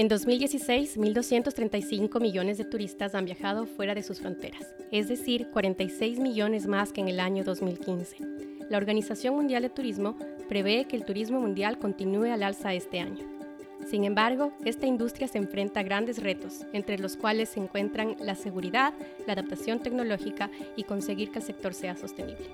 En 2016, 1.235 millones de turistas han viajado fuera de sus fronteras, es decir, 46 millones más que en el año 2015. La Organización Mundial de Turismo prevé que el turismo mundial continúe al alza este año. Sin embargo, esta industria se enfrenta a grandes retos, entre los cuales se encuentran la seguridad, la adaptación tecnológica y conseguir que el sector sea sostenible.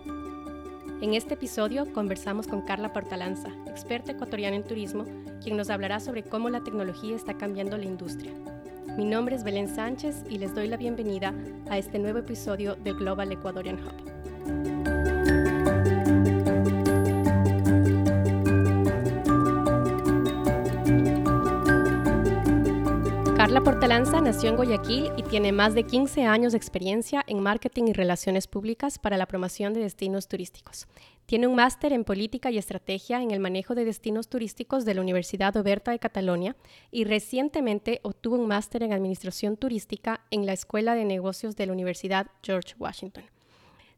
En este episodio conversamos con Carla Portalanza, experta ecuatoriana en turismo, quien nos hablará sobre cómo la tecnología está cambiando la industria. Mi nombre es Belén Sánchez y les doy la bienvenida a este nuevo episodio del Global Ecuadorian Hub. Carla Portalanza nació en Guayaquil y tiene más de 15 años de experiencia en marketing y relaciones públicas para la promoción de destinos turísticos. Tiene un máster en política y estrategia en el manejo de destinos turísticos de la Universidad Oberta de Catalonia y recientemente obtuvo un máster en administración turística en la Escuela de Negocios de la Universidad George Washington.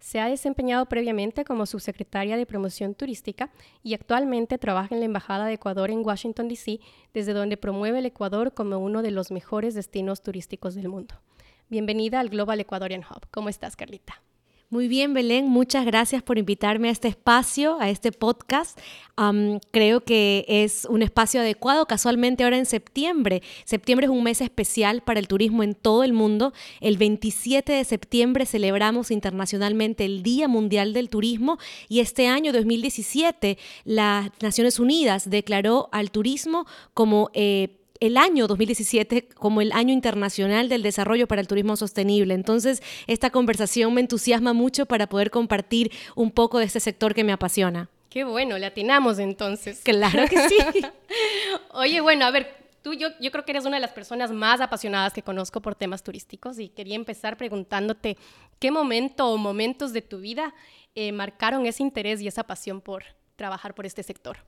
Se ha desempeñado previamente como subsecretaria de Promoción Turística y actualmente trabaja en la Embajada de Ecuador en Washington, D.C., desde donde promueve el Ecuador como uno de los mejores destinos turísticos del mundo. Bienvenida al Global Ecuadorian Hub. ¿Cómo estás, Carlita? Muy bien, Belén, muchas gracias por invitarme a este espacio, a este podcast. creo que es un espacio adecuado casualmente ahora en septiembre. Septiembre es un mes especial para el turismo en todo el mundo. El 27 de septiembre celebramos internacionalmente el Día Mundial del Turismo y este año 2017 las Naciones Unidas declaró al turismo como... Eh, el año 2017 como el año internacional del desarrollo para el turismo sostenible. Entonces, esta conversación me entusiasma mucho para poder compartir un poco de este sector que me apasiona. Qué bueno, le atinamos entonces. Claro que sí. Oye, bueno, a ver, tú yo, yo creo que eres una de las personas más apasionadas que conozco por temas turísticos y quería empezar preguntándote qué momento o momentos de tu vida eh, marcaron ese interés y esa pasión por trabajar por este sector.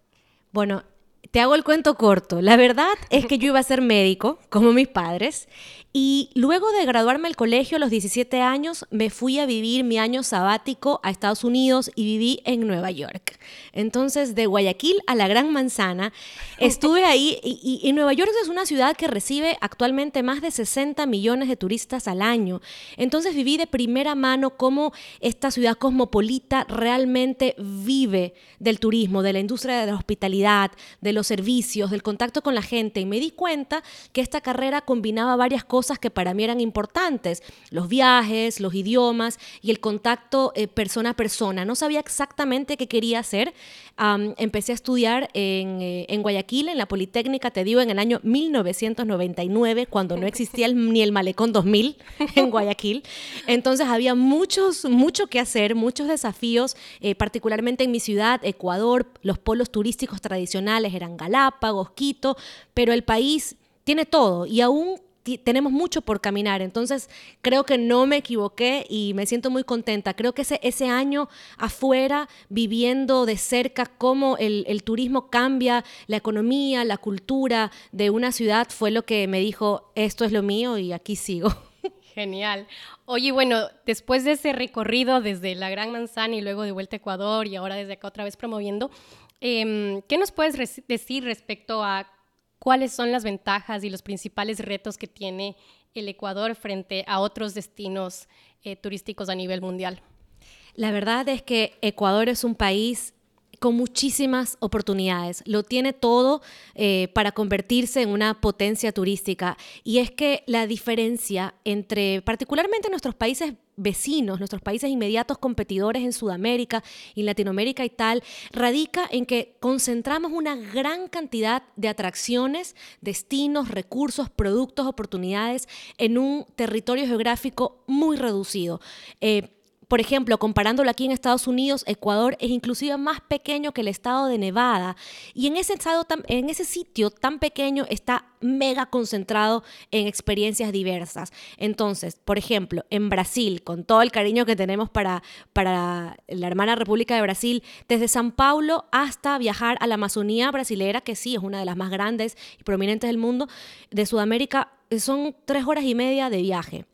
Bueno, te hago el cuento corto. La verdad es que yo iba a ser médico, como mis padres, y luego de graduarme del colegio a los 17 años, me fui a vivir mi año sabático a Estados Unidos y viví en Nueva York. Entonces, de Guayaquil a la Gran Manzana, estuve ahí y, Nueva York es una ciudad que recibe actualmente más de 60 millones de turistas al año. Entonces, viví de primera mano cómo esta ciudad cosmopolita realmente vive del turismo, de la industria de la hospitalidad, de los servicios, del contacto con la gente. Y me di cuenta que esta carrera combinaba varias cosas cosas que para mí eran importantes, los viajes, los idiomas y el contacto eh, persona a persona. No sabía exactamente qué quería hacer. empecé a estudiar en, eh, en, Guayaquil, en la Politécnica, te digo, en el año 1999, cuando no existía ni el Malecón 2000 en Guayaquil. Entonces había muchos, mucho que hacer, muchos desafíos, eh, particularmente en mi ciudad, Ecuador, los polos turísticos tradicionales eran Galápagos, Quito, pero el país tiene todo y aún tenemos mucho por caminar. Entonces, creo que no me equivoqué y me siento muy contenta. Creo que ese, ese año afuera, viviendo de cerca cómo el, el, turismo cambia la economía, la cultura de una ciudad, fue lo que me dijo, esto es lo mío y aquí sigo. Genial. Oye, bueno, después de ese recorrido desde la Gran Manzana y luego de vuelta a Ecuador y ahora desde acá otra vez promoviendo, em, ¿qué nos puedes decir respecto a cuáles son las ventajas y los principales retos que tiene el Ecuador frente a otros destinos eh, turísticos a nivel mundial. La verdad es que Ecuador es un país con muchísimas oportunidades. Lo tiene todo eh, para convertirse en una potencia turística. Y es que la diferencia entre particularmente nuestros países vecinos, nuestros países inmediatos competidores en Sudamérica y Latinoamérica y tal, radica en que concentramos una gran cantidad de atracciones, destinos, recursos, productos, oportunidades en un territorio geográfico muy reducido. Eh, por ejemplo, comparándolo aquí en Estados Unidos, Ecuador es inclusive más pequeño que el estado de Nevada. Y en ese, estado en ese sitio tan pequeño está mega concentrado en experiencias diversas. Entonces, por ejemplo, en Brasil, con todo el cariño que tenemos para, para la hermana República de Brasil, desde San Paulo hasta viajar a la Amazonía brasilera, que sí es una de las más grandes y prominentes del mundo, de Sudamérica, son tres horas y media de viaje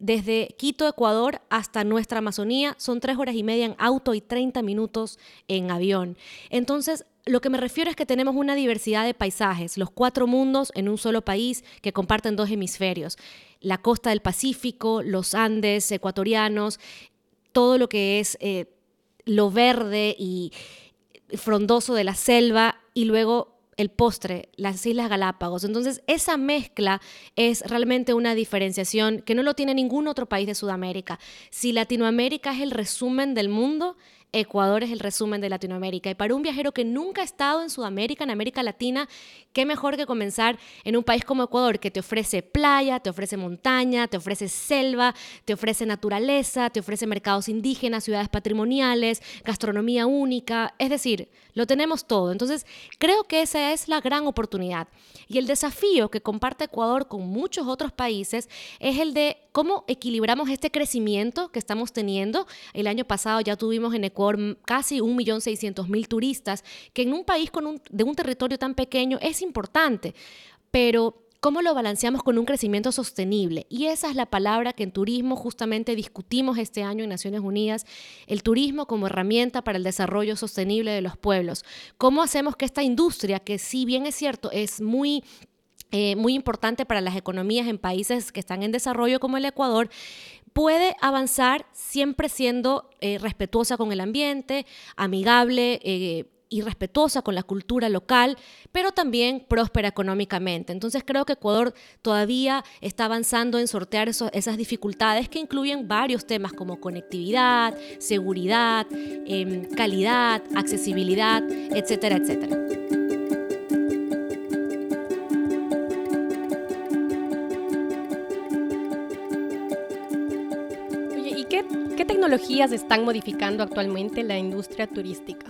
desde Quito, Ecuador, hasta nuestra Amazonía son tres horas y media en auto y 30 minutos en avión. Entonces, lo que me refiero es que tenemos una diversidad de paisajes, los cuatro mundos en un solo país que comparten dos hemisferios, la costa del Pacífico, los Andes ecuatorianos, todo lo que es eh, lo verde y frondoso de la selva y luego el postre, las Islas Galápagos. Entonces, esa mezcla es realmente una diferenciación que no lo tiene ningún otro país de Sudamérica. Si Latinoamérica es el resumen del mundo, Ecuador es el resumen de Latinoamérica. Y para un viajero que nunca ha estado en Sudamérica, en América Latina, qué mejor que comenzar en un país como Ecuador, que te ofrece playa, te ofrece montaña, te ofrece selva, te ofrece naturaleza, te ofrece mercados indígenas, ciudades patrimoniales, gastronomía única. Es decir, lo tenemos todo. Entonces, creo que esa es la gran oportunidad. Y el desafío que comparte Ecuador con muchos otros países es el de cómo equilibramos este crecimiento que estamos teniendo. El año pasado ya tuvimos en Ecuador casi 1.600.000 turistas, que en un país con un, de un territorio tan pequeño es importante, pero ¿Cómo lo balanceamos con un crecimiento sostenible? Y esa es la palabra que en turismo justamente discutimos este año en Naciones Unidas, el turismo como herramienta para el desarrollo sostenible de los pueblos. ¿Cómo hacemos que esta industria, que si bien es cierto, es muy eh, muy importante para las economías en países que están en desarrollo como el Ecuador, puede avanzar siempre siendo eh, respetuosa con el ambiente, amigable. Eh, y respetuosa con la cultura local, pero también próspera económicamente. Entonces creo que Ecuador todavía está avanzando en sortear esas dificultades que incluyen varios temas como conectividad, seguridad, em, calidad, accesibilidad, etcétera, etcétera. Tecnologías están modificando actualmente la industria turística?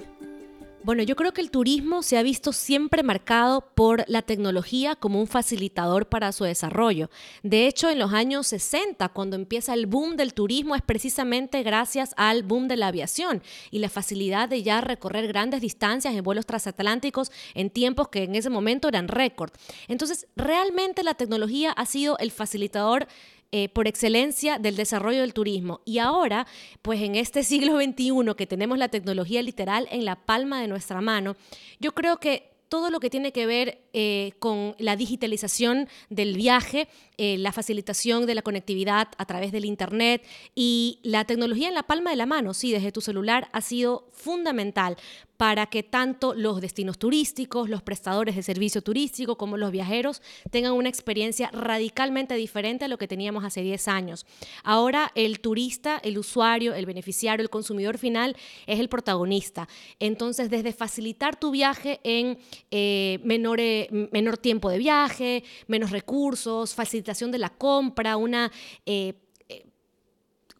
Bueno, yo creo que el turismo se ha visto siempre marcado por la tecnología como un facilitador para su desarrollo. De hecho, en los años 60, cuando empieza el boom del turismo, es precisamente gracias al boom de la aviación y la facilidad de ya recorrer grandes distancias en vuelos transatlánticos en tiempos que en ese momento eran récord. Entonces, realmente la tecnología ha sido el facilitador eh, por excelencia del desarrollo del turismo. Y ahora, pues en este siglo XXI que tenemos la tecnología literal en la palma de nuestra mano, yo creo que todo lo que tiene que ver eh, con la digitalización del viaje, eh, la facilitación de la conectividad a través del Internet y la tecnología en la palma de la mano, sí, desde tu celular, ha sido fundamental para que tanto los destinos turísticos, los prestadores de servicio turístico como los viajeros tengan una experiencia radicalmente diferente a lo que teníamos hace 10 años. Ahora el turista, el usuario, el beneficiario, el consumidor final es el protagonista. Entonces, desde facilitar tu viaje en eh, menor tiempo de viaje, menos recursos, facilitación de la compra, una... Eh,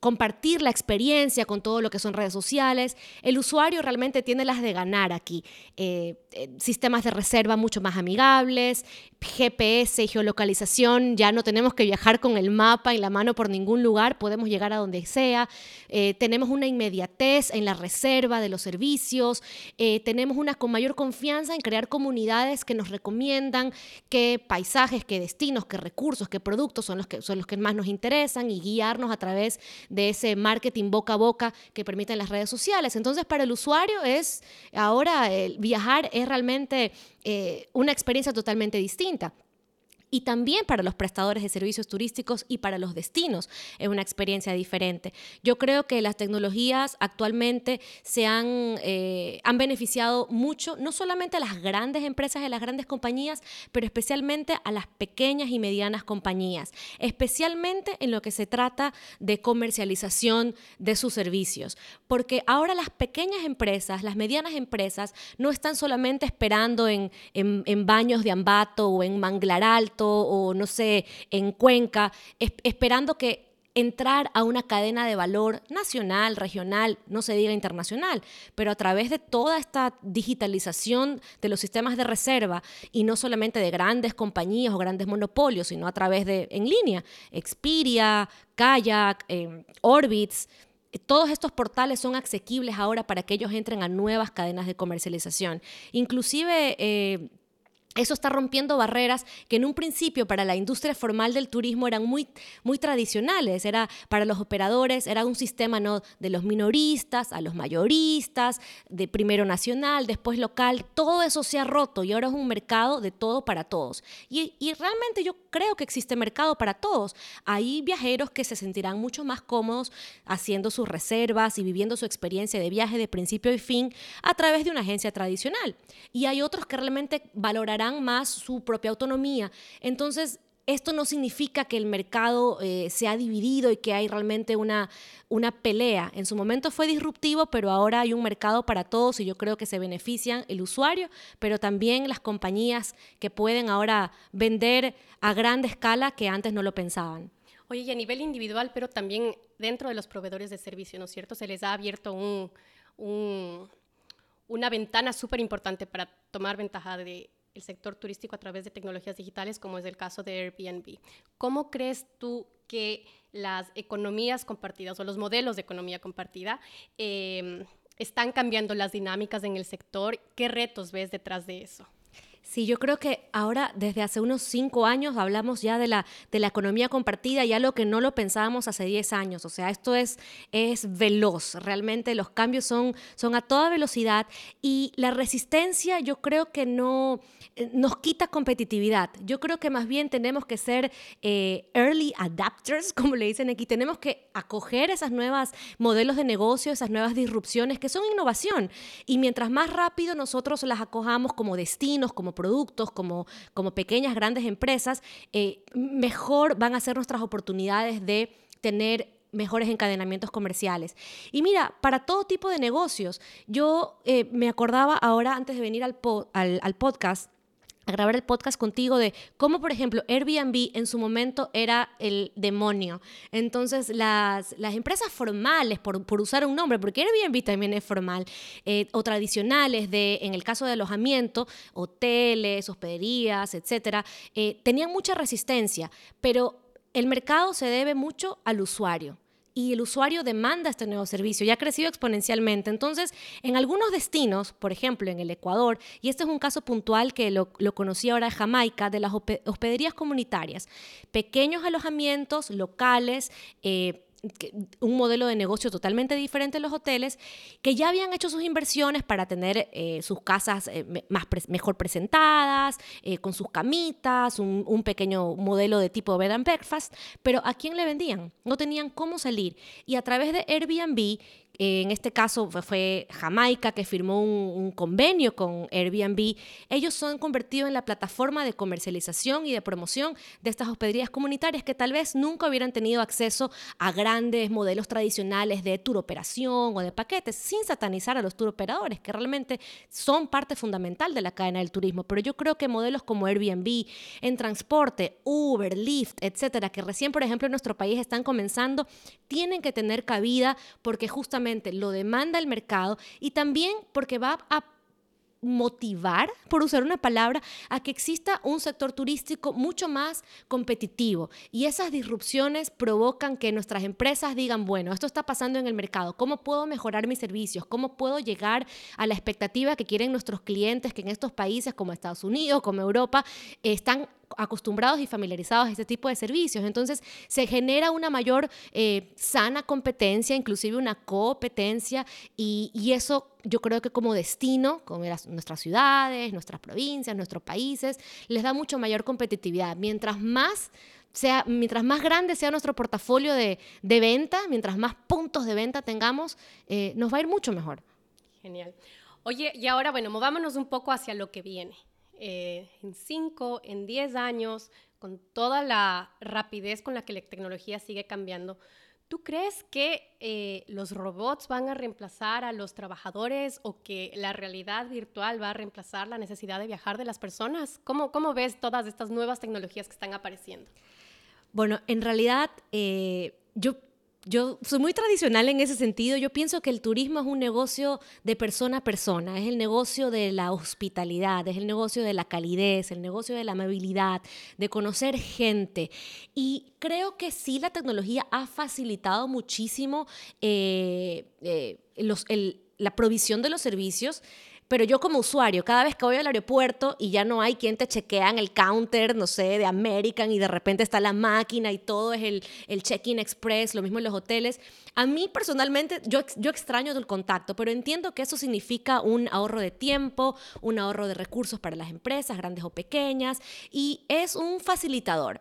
compartir la experiencia con todo lo que son redes sociales. El usuario realmente tiene las de ganar aquí. Eh, eh, sistemas de reserva mucho más amigables, GPS geolocalización, ya no tenemos que viajar con el mapa en la mano por ningún lugar, podemos llegar a donde sea. Eh, tenemos una inmediatez en la reserva de los servicios, tenemos una con mayor confianza en crear comunidades que nos recomiendan qué paisajes, qué destinos, qué recursos, qué productos son los que, son los que más nos interesan y guiarnos a través de ese marketing boca a boca que permiten las redes sociales. Entonces, para el usuario es ahora el viajar es realmente eh, una experiencia totalmente distinta y también para los prestadores de servicios turísticos y para los destinos es una experiencia diferente. Yo creo que las tecnologías actualmente se han, eh, han beneficiado mucho, no solamente a las grandes empresas, a las grandes compañías, pero especialmente a las pequeñas y medianas compañías, especialmente en lo que se trata de comercialización de sus servicios. Porque ahora las pequeñas empresas, las medianas empresas, no están solamente esperando en, en, en baños de Ambato o en Manglar Alto, o no sé, en Cuenca, esperando que entrar a una cadena de valor nacional, regional, no se diga internacional, pero a través de toda esta digitalización de los sistemas de reserva y no solamente de grandes compañías o grandes monopolios, sino a través de en línea, Expedia, Kayak, eh, Orbitz, todos estos portales son asequibles ahora para que ellos entren a nuevas cadenas de comercialización. Inclusive eh, Eso está rompiendo barreras que en un principio para la industria formal del turismo eran muy, muy tradicionales. Era para los operadores, era un sistema ¿no? de los minoristas a los mayoristas, de primero nacional, después local. Todo eso se ha roto y ahora es un mercado de todo para todos. Y, realmente yo creo que existe mercado para todos. Hay viajeros que se sentirán mucho más cómodos haciendo sus reservas y viviendo su experiencia de viaje de principio y fin a través de una agencia tradicional. Y hay otros que realmente valorarán más su propia autonomía. Entonces, esto no significa que el mercado eh, se ha dividido y que hay realmente una, una pelea. En su momento fue disruptivo, pero ahora hay un mercado para todos y yo creo que se benefician el usuario, pero también las compañías que pueden ahora vender a gran escala que antes no lo pensaban. Oye, y a nivel individual, pero también dentro de los proveedores de servicio, ¿no es cierto? Se les ha abierto un, una ventana súper importante para tomar ventaja de el sector turístico a través de tecnologías digitales, como es el caso de Airbnb. ¿Cómo crees tú que las economías compartidas o los modelos de economía compartida em, están cambiando las dinámicas en el sector? ¿Qué retos ves detrás de eso? Sí, yo creo que ahora, desde hace unos cinco años, hablamos ya de la, de la economía compartida, ya lo que no lo pensábamos hace diez años. O sea, esto es, es veloz. Realmente los cambios son, son a toda velocidad y la resistencia yo creo que no eh, nos quita competitividad. Yo creo que más bien tenemos que ser eh, early adapters, como le dicen aquí. Tenemos que acoger esas nuevas modelos de negocio, esas nuevas disrupciones que son innovación. Y mientras más rápido nosotros las acojamos como destinos, como productos, como, como pequeñas, grandes empresas, eh, mejor van a ser nuestras oportunidades de tener mejores encadenamientos comerciales. Y mira, para todo tipo de negocios, yo eh, me acordaba ahora, antes de venir al, al, al podcast, a grabar el podcast contigo de cómo, por ejemplo, Airbnb en su momento era el demonio. Entonces, las, las empresas formales, por, por usar un nombre, porque Airbnb también es formal, eh, o tradicionales, de, en el caso de alojamiento, hoteles, hospederías, etcétera, eh, tenían mucha resistencia, pero el mercado se debe mucho al usuario y el usuario demanda este nuevo servicio y ha crecido exponencialmente. Entonces, en algunos destinos, por ejemplo, en el Ecuador, y este es un caso puntual que lo, conocí ahora en Jamaica, de las hospederías comunitarias, pequeños alojamientos locales, eh, un modelo de negocio totalmente diferente en los hoteles, que ya habían hecho sus inversiones para tener eh, sus casas eh, más mejor presentadas, eh, con sus camitas, un, un, pequeño modelo de tipo bed and breakfast, pero ¿a quién le vendían? No tenían cómo salir. Y a través de Airbnb en este caso fue Jamaica que firmó un, convenio con Airbnb. Ellos se han convertido en la plataforma de comercialización y de promoción de estas hospederías comunitarias que tal vez nunca hubieran tenido acceso a grandes modelos tradicionales de tour operación o de paquetes, sin satanizar a los tour operadores, que realmente son parte fundamental de la cadena del turismo. Pero yo creo que modelos como Airbnb, en transporte, Uber, Lyft, etcétera, que recién, por ejemplo, en nuestro país están comenzando, tienen que tener cabida porque justamente lo demanda el mercado y también porque va a motivar, por usar una palabra, a que exista un sector turístico mucho más competitivo. Y esas disrupciones provocan que nuestras empresas digan, bueno, esto está pasando en el mercado, ¿cómo puedo mejorar mis servicios? ¿Cómo puedo llegar a la expectativa que quieren nuestros clientes que en estos países como Estados Unidos, como Europa, están acostumbrados y familiarizados a este tipo de servicios. Entonces se genera una mayor eh, sana competencia, inclusive una competencia, y, eso yo creo que como destino, como nuestras ciudades, nuestras provincias, nuestros países, les da mucho mayor competitividad. Mientras más sea, mientras más grande sea nuestro portafolio de, venta, mientras más puntos de venta tengamos, eh, nos va a ir mucho mejor. Genial. Oye, y ahora, bueno, movámonos un poco hacia lo que viene. Eh, en 5, en 10 años, con toda la rapidez con la que la tecnología sigue cambiando, ¿tú crees que eh, los robots van a reemplazar a los trabajadores o que la realidad virtual va a reemplazar la necesidad de viajar de las personas? ¿Cómo, cómo ves todas estas nuevas tecnologías que están apareciendo? Bueno, en realidad eh, yo yo soy muy tradicional en ese sentido. Yo pienso que el turismo es un negocio de persona a persona, es el negocio de la hospitalidad, es el negocio de la calidez, el negocio de la amabilidad, de conocer gente. Y creo que sí, la tecnología ha facilitado muchísimo eh, eh, la provisión de los servicios pero yo como usuario, cada vez que voy al aeropuerto y ya no hay quien te chequea en el counter, no sé, de American y de repente está la máquina y todo es el, check-in express, lo mismo en los hoteles, a mí personalmente yo, yo extraño el contacto, pero entiendo que eso significa un ahorro de tiempo, un ahorro de recursos para las empresas, grandes o pequeñas, y es un facilitador.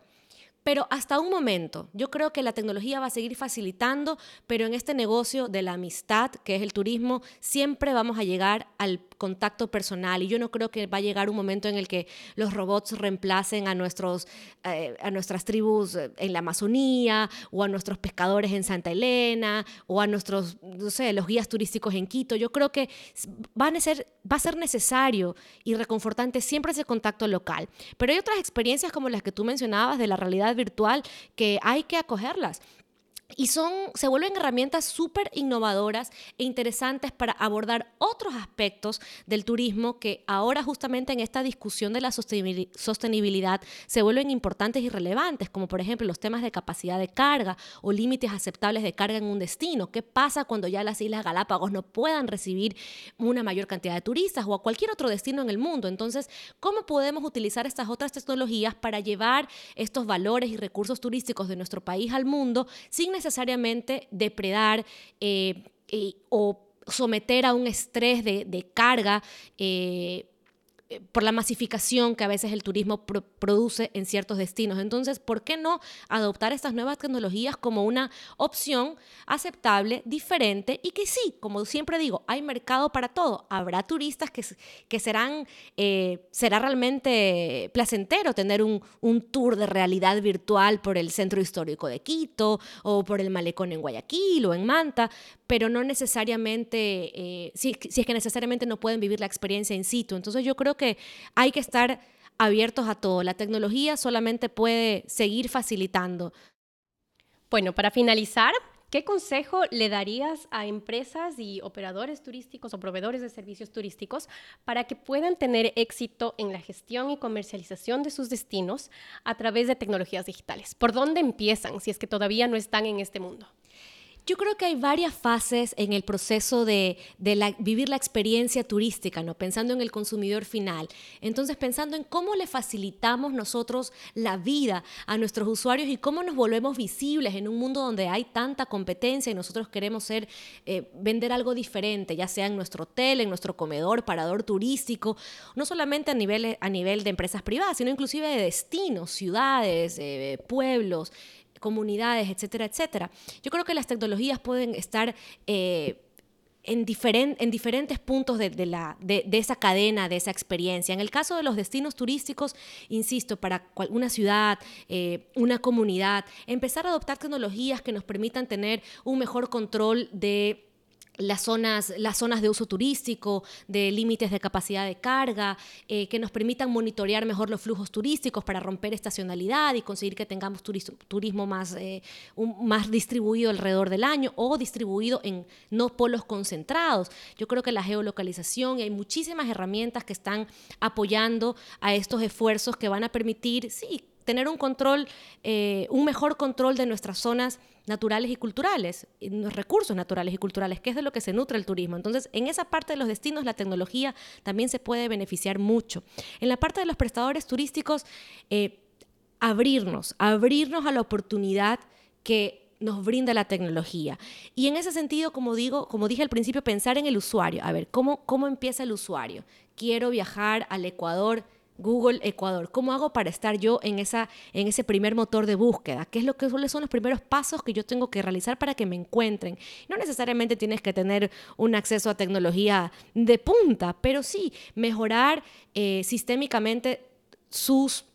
Pero hasta un momento, yo creo que la tecnología va a seguir facilitando, pero en este negocio de la amistad, que es el turismo, siempre vamos a llegar al contacto personal y yo no creo que va a llegar un momento en el que los robots reemplacen a, nuestros, eh, a nuestras tribus en la Amazonía o a nuestros pescadores en Santa Elena o a nuestros, no sé, los guías turísticos en Quito. Yo creo que van a ser, va a ser necesario y reconfortante siempre ese contacto local. Pero hay otras experiencias como las que tú mencionabas de la realidad virtual que hay que acogerlas. Y son, se vuelven herramientas súper innovadoras e interesantes para abordar otros aspectos del turismo que ahora justamente en esta discusión de la sostenibilidad se vuelven importantes y relevantes, como por ejemplo los temas de capacidad de carga o límites aceptables de carga en un destino. ¿Qué pasa cuando ya las Islas Galápagos no puedan recibir una mayor cantidad de turistas o a cualquier otro destino en el mundo? Entonces, ¿cómo podemos utilizar estas otras tecnologías para llevar estos valores y recursos turísticos de nuestro país al mundo sin necesariamente depredar eh, o someter a un estrés de, carga eh, eh, por la masificación que a veces el turismo produce en ciertos destinos. Entonces, ¿por qué no adoptar estas nuevas tecnologías como una opción aceptable, diferente y que sí, como siempre digo, hay mercado para todo. Habrá turistas que, que serán, eh, será realmente placentero tener un, un tour de realidad virtual por el centro histórico de Quito o por el malecón en Guayaquil o en Manta, pero no necesariamente, eh, si, si, es que necesariamente no pueden vivir la experiencia in situ. Entonces yo creo que hay que estar abiertos a todo. La tecnología solamente puede seguir facilitando. Bueno, para finalizar, ¿qué consejo le darías a empresas y operadores turísticos o proveedores de servicios turísticos para que puedan tener éxito en la gestión y comercialización de sus destinos a través de tecnologías digitales? ¿Por dónde empiezan si es que todavía no están en este mundo? Yo creo que hay varias fases en el proceso de, vivir la experiencia turística, ¿no? pensando en el consumidor final. Entonces, pensando en cómo le facilitamos nosotros la vida a nuestros usuarios y cómo nos volvemos visibles en un mundo donde hay tanta competencia y nosotros queremos ser, eh, vender algo diferente, ya sea en nuestro hotel, en nuestro comedor, parador turístico, no solamente a nivel, a nivel de empresas privadas, sino inclusive de destinos, ciudades, eh, pueblos comunidades, etcétera, etcétera. Yo creo que las tecnologías pueden estar... Eh, en, en, diferentes puntos de, la, de, esa cadena, de esa experiencia. En el caso de los destinos turísticos, insisto, para una ciudad, eh, una comunidad, empezar a adoptar tecnologías que nos permitan tener un mejor control de las zonas, las zonas de uso turístico, de límites de capacidad de carga, eh, que nos permitan monitorear mejor los flujos turísticos para romper estacionalidad y conseguir que tengamos turismo, más, eh, más distribuido alrededor del año o distribuido en no polos concentrados. Yo creo que la geolocalización y hay muchísimas herramientas que están apoyando a estos esfuerzos que van a permitir, sí, tener un control, eh, un mejor control de nuestras zonas naturales y culturales, los recursos naturales y culturales, que es de lo que se nutre el turismo. Entonces, en esa parte de los destinos, la tecnología también se puede beneficiar mucho. En la parte de los prestadores turísticos, eh, abrirnos, abrirnos a la oportunidad que nos brinda la tecnología. Y en ese sentido, como digo, como dije al principio, pensar en el usuario. A ver, ¿cómo, cómo empieza el usuario? Quiero viajar al Ecuador Google Ecuador. ¿Cómo hago para estar yo en, esa, en ese primer motor de búsqueda? ¿Qué es lo que son los primeros pasos que yo tengo que realizar para que me encuentren? No necesariamente tienes que tener un acceso a tecnología de punta, pero sí mejorar eh, sistémicamente sus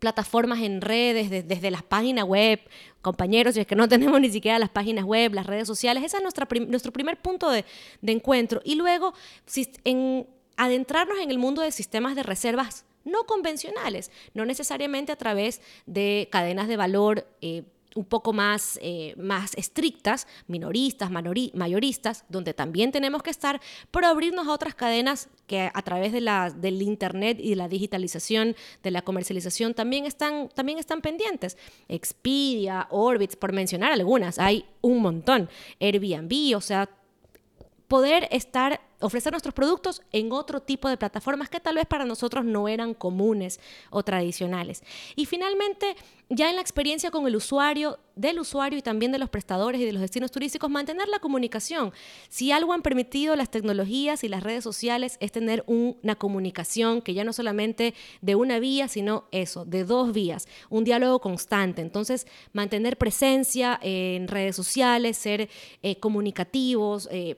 plataformas en redes, desde las páginas web, compañeros, y es que no tenemos ni siquiera las páginas web, las redes sociales, ese es nuestra nuestro primer punto de, encuentro. Y luego, si, en, adentrarnos en el mundo de sistemas de reservas no convencionales, no necesariamente a través de cadenas de valor eh, un poco más, eh, más estrictas, minoristas, mayoristas, donde también tenemos que estar, pero abrirnos a otras cadenas que a través de la, del Internet y de la digitalización, de la comercialización, también están, también están pendientes. Expedia, Orbitz, por mencionar algunas, hay un montón. Airbnb, o sea, poder estar ofrecer nuestros productos en otro tipo de plataformas que tal vez para nosotros no eran comunes o tradicionales. Y finalmente, ya en la experiencia con el usuario, del usuario y también de los prestadores y de los destinos turísticos, mantener la comunicación. Si algo han permitido las tecnologías y las redes sociales es tener una comunicación que ya no solamente de una vía, sino eso, de dos vías, un diálogo constante. Entonces, mantener presencia en redes sociales, ser eh, comunicativos, eh,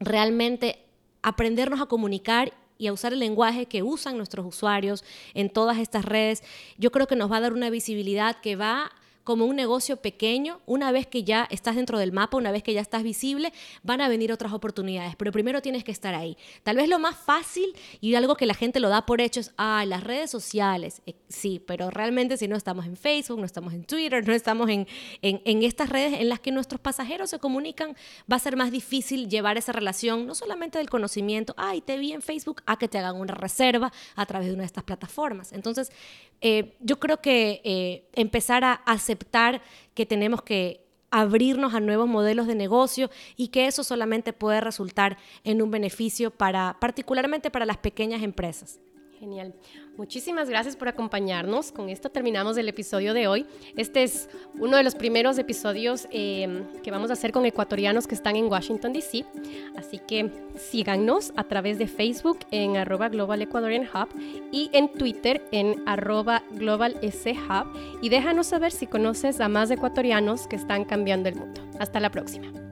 realmente aprendernos a comunicar y a usar el lenguaje que usan nuestros usuarios en todas estas redes, yo creo que nos va a dar una visibilidad que va como un negocio pequeño, una vez que ya estás dentro del mapa, una vez que ya estás visible, van a venir otras oportunidades, pero primero tienes que estar ahí. Tal vez lo más fácil y algo que la gente lo da por hecho es, ah, las redes sociales, eh, sí, pero realmente si no estamos en Facebook, no estamos en Twitter, no estamos en, en, estas redes en las que nuestros pasajeros se comunican, va a ser más difícil llevar esa relación, no solamente del conocimiento, ay, te vi en Facebook, a que te hagan una reserva a través de una de estas plataformas. Entonces, eh, yo creo que eh, empezar a aceptar que tenemos que abrirnos a nuevos modelos de negocio y que eso solamente puede resultar en un beneficio para particularmente para las pequeñas empresas. Genial. Muchísimas gracias por acompañarnos. Con esto terminamos el episodio de hoy. Este es uno de los primeros episodios em, que vamos a hacer con ecuatorianos que están en Washington, D.C. Así que síganos a través de Facebook en arroba Global Ecuadorian Hub y en Twitter en arroba Global Hub y déjanos saber si conoces a más ecuatorianos que están cambiando el mundo. Hasta la próxima.